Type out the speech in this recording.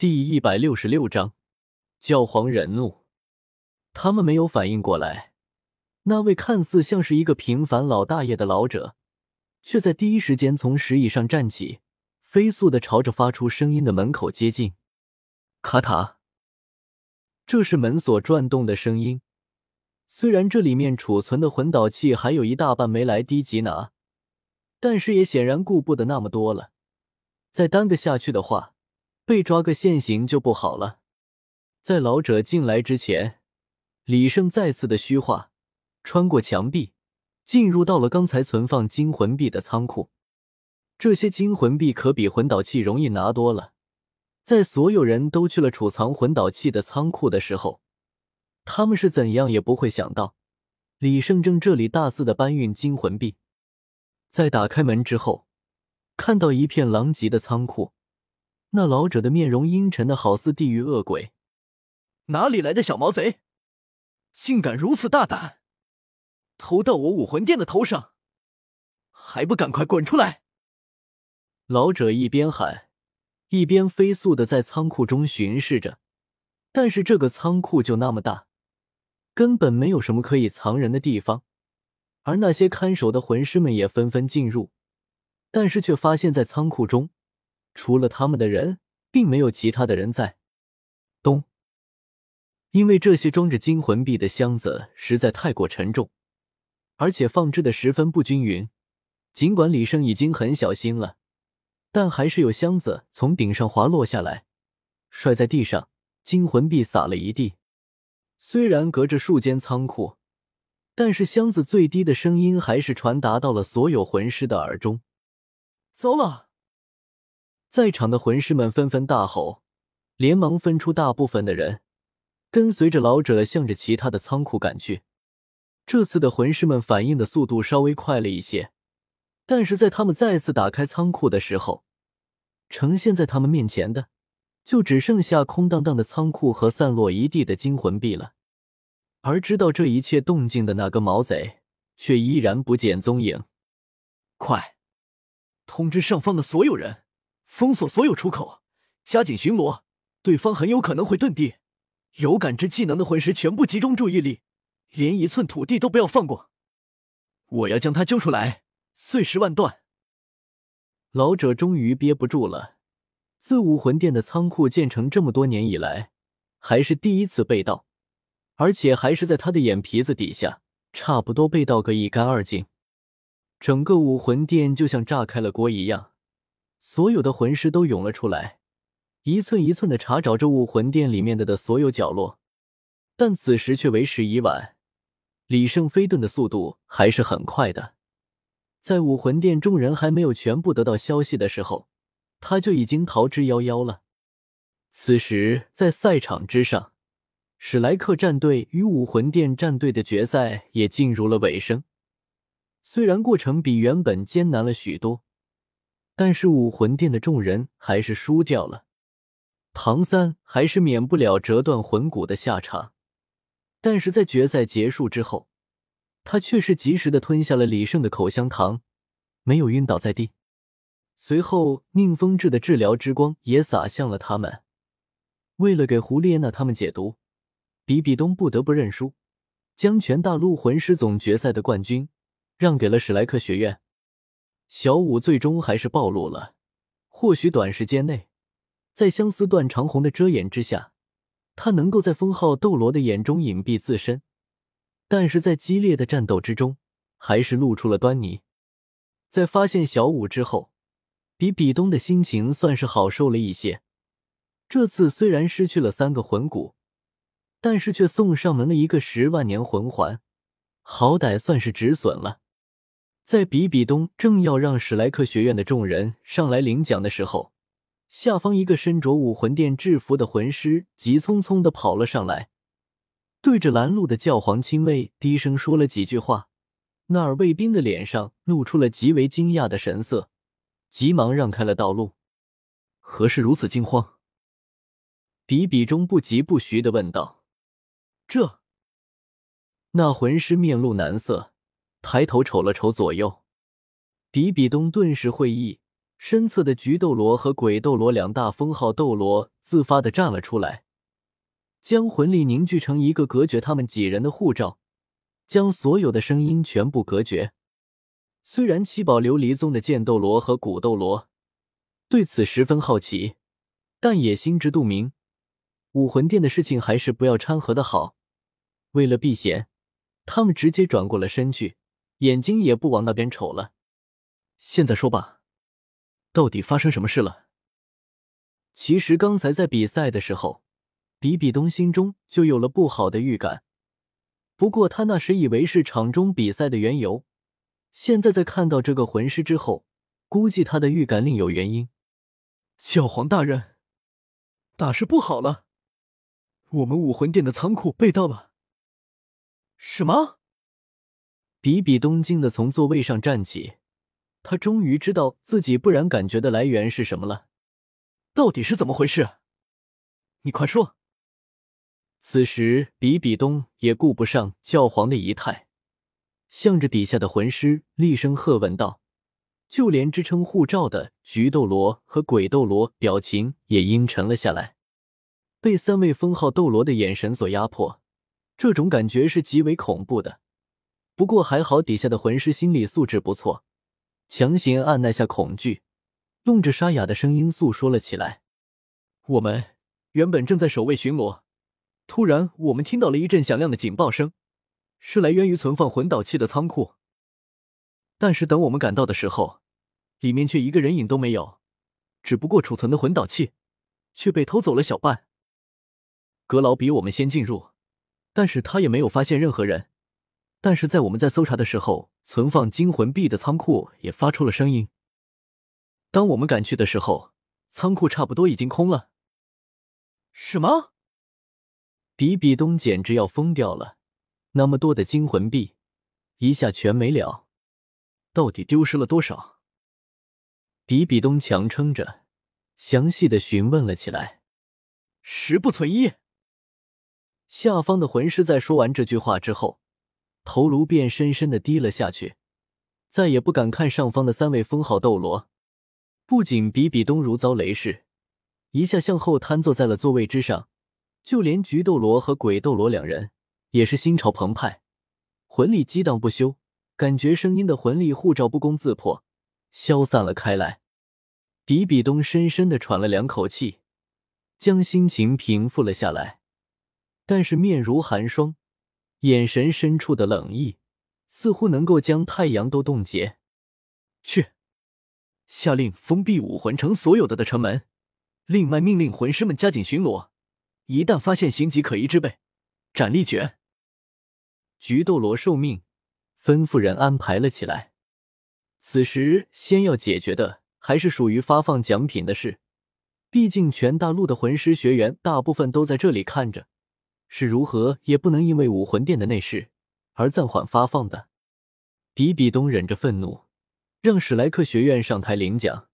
第一百六十六章，教皇忍怒。他们没有反应过来，那位看似像是一个平凡老大爷的老者，却在第一时间从石椅上站起，飞速的朝着发出声音的门口接近。卡塔，这是门锁转动的声音。虽然这里面储存的魂导器还有一大半没来低级拿，但是也显然顾不得那么多了。再耽搁下去的话，被抓个现行就不好了。在老者进来之前，李胜再次的虚化，穿过墙壁，进入到了刚才存放金魂币的仓库。这些金魂币可比魂导器容易拿多了。在所有人都去了储藏魂导器的仓库的时候，他们是怎样也不会想到，李胜正这里大肆的搬运金魂币。在打开门之后，看到一片狼藉的仓库。那老者的面容阴沉的好似地狱恶鬼，哪里来的小毛贼，竟敢如此大胆，偷到我武魂殿的头上，还不赶快滚出来！老者一边喊，一边飞速的在仓库中巡视着。但是这个仓库就那么大，根本没有什么可以藏人的地方，而那些看守的魂师们也纷纷进入，但是却发现，在仓库中。除了他们的人，并没有其他的人在。咚！因为这些装着金魂币的箱子实在太过沉重，而且放置的十分不均匀。尽管李胜已经很小心了，但还是有箱子从顶上滑落下来，摔在地上，金魂币洒了一地。虽然隔着数间仓库，但是箱子最低的声音还是传达到了所有魂师的耳中。糟了！在场的魂师们纷纷大吼，连忙分出大部分的人，跟随着老者向着其他的仓库赶去。这次的魂师们反应的速度稍微快了一些，但是在他们再次打开仓库的时候，呈现在他们面前的就只剩下空荡荡的仓库和散落一地的金魂币了。而知道这一切动静的那个毛贼却依然不见踪影。快，通知上方的所有人！封锁所有出口，加紧巡逻。对方很有可能会遁地，有感知技能的魂师全部集中注意力，连一寸土地都不要放过。我要将他揪出来，碎尸万段。老者终于憋不住了。自武魂殿的仓库建成这么多年以来，还是第一次被盗，而且还是在他的眼皮子底下，差不多被盗个一干二净。整个武魂殿就像炸开了锅一样。所有的魂师都涌了出来，一寸一寸的查找着武魂殿里面的的所有角落，但此时却为时已晚。李胜飞遁的速度还是很快的，在武魂殿众人还没有全部得到消息的时候，他就已经逃之夭夭了。此时，在赛场之上，史莱克战队与武魂殿战队的决赛也进入了尾声。虽然过程比原本艰难了许多。但是武魂殿的众人还是输掉了，唐三还是免不了折断魂骨的下场。但是在决赛结束之后，他却是及时的吞下了李胜的口香糖，没有晕倒在地。随后，宁风致的治疗之光也洒向了他们。为了给胡列娜他们解毒，比比东不得不认输，将全大陆魂师总决赛的冠军让给了史莱克学院。小五最终还是暴露了。或许短时间内，在相思断长红的遮掩之下，他能够在封号斗罗的眼中隐蔽自身，但是在激烈的战斗之中，还是露出了端倪。在发现小五之后，比比东的心情算是好受了一些。这次虽然失去了三个魂骨，但是却送上门了一个十万年魂环，好歹算是止损了。在比比东正要让史莱克学院的众人上来领奖的时候，下方一个身着武魂殿制服的魂师急匆匆的跑了上来，对着拦路的教皇亲卫低声说了几句话。那儿卫兵的脸上露出了极为惊讶的神色，急忙让开了道路。何事如此惊慌？比比中不疾不徐的问道。这……那魂师面露难色。抬头瞅了瞅左右，比比东顿时会意，身侧的菊斗罗和鬼斗罗两大封号斗罗自发的站了出来，将魂力凝聚成一个隔绝他们几人的护罩，将所有的声音全部隔绝。虽然七宝琉璃宗的剑斗罗和古斗罗对此十分好奇，但也心知肚明，武魂殿的事情还是不要掺和的好。为了避嫌，他们直接转过了身去，眼睛也不往那边瞅了。现在说吧，到底发生什么事了？其实刚才在比赛的时候，比比东心中就有了不好的预感，不过他那时以为是场中比赛的缘由。现在在看到这个魂师之后，估计他的预感另有原因。教皇大人，大事不好了！我们武魂殿的仓库被盗了。什么？比比东惊的从座位上站起，他终于知道自己不然感觉的来源是什么了。到底是怎么回事？你快说！此时，比比东也顾不上教皇的仪态。向着底下的魂师厉声喝问道，就连支撑护罩的菊斗罗和鬼斗罗表情也阴沉了下来。被三位封号斗罗的眼神所压迫，这种感觉是极为恐怖的。不过还好，底下的魂师心理素质不错，强行按捺下恐惧，用着沙哑的声音诉说了起来：“我们原本正在守卫巡逻，突然我们听到了一阵响亮的警报声。”是来源于存放魂导器的仓库，但是等我们赶到的时候，里面却一个人影都没有，只不过储存的魂导器却被偷走了小半。阁老比我们先进入，但是他也没有发现任何人。但是在我们在搜查的时候，存放金魂币的仓库也发出了声音。当我们赶去的时候，仓库差不多已经空了。什么？比比东简直要疯掉了。那么多的金魂币，一下全没了，到底丢失了多少？比比东强撑着，详细的询问了起来。十不存一。下方的魂师在说完这句话之后，头颅便深深的低了下去，再也不敢看上方的三位封号斗罗。不仅比比东如遭雷噬，一下向后瘫坐在了座位之上，就连菊斗罗和鬼斗罗两人。也是心潮澎湃，魂力激荡不休，感觉声音的魂力护罩不攻自破，消散了开来。比比东深深的喘了两口气，将心情平复了下来，但是面如寒霜，眼神深处的冷意，似乎能够将太阳都冻结。去，下令封闭武魂城所有的的城门，另外命令魂师们加紧巡逻，一旦发现形迹可疑之辈，斩立决。菊斗罗受命，吩咐人安排了起来。此时，先要解决的还是属于发放奖品的事。毕竟，全大陆的魂师学员大部分都在这里看着，是如何也不能因为武魂殿的内事而暂缓发放的。比比东忍着愤怒，让史莱克学院上台领奖。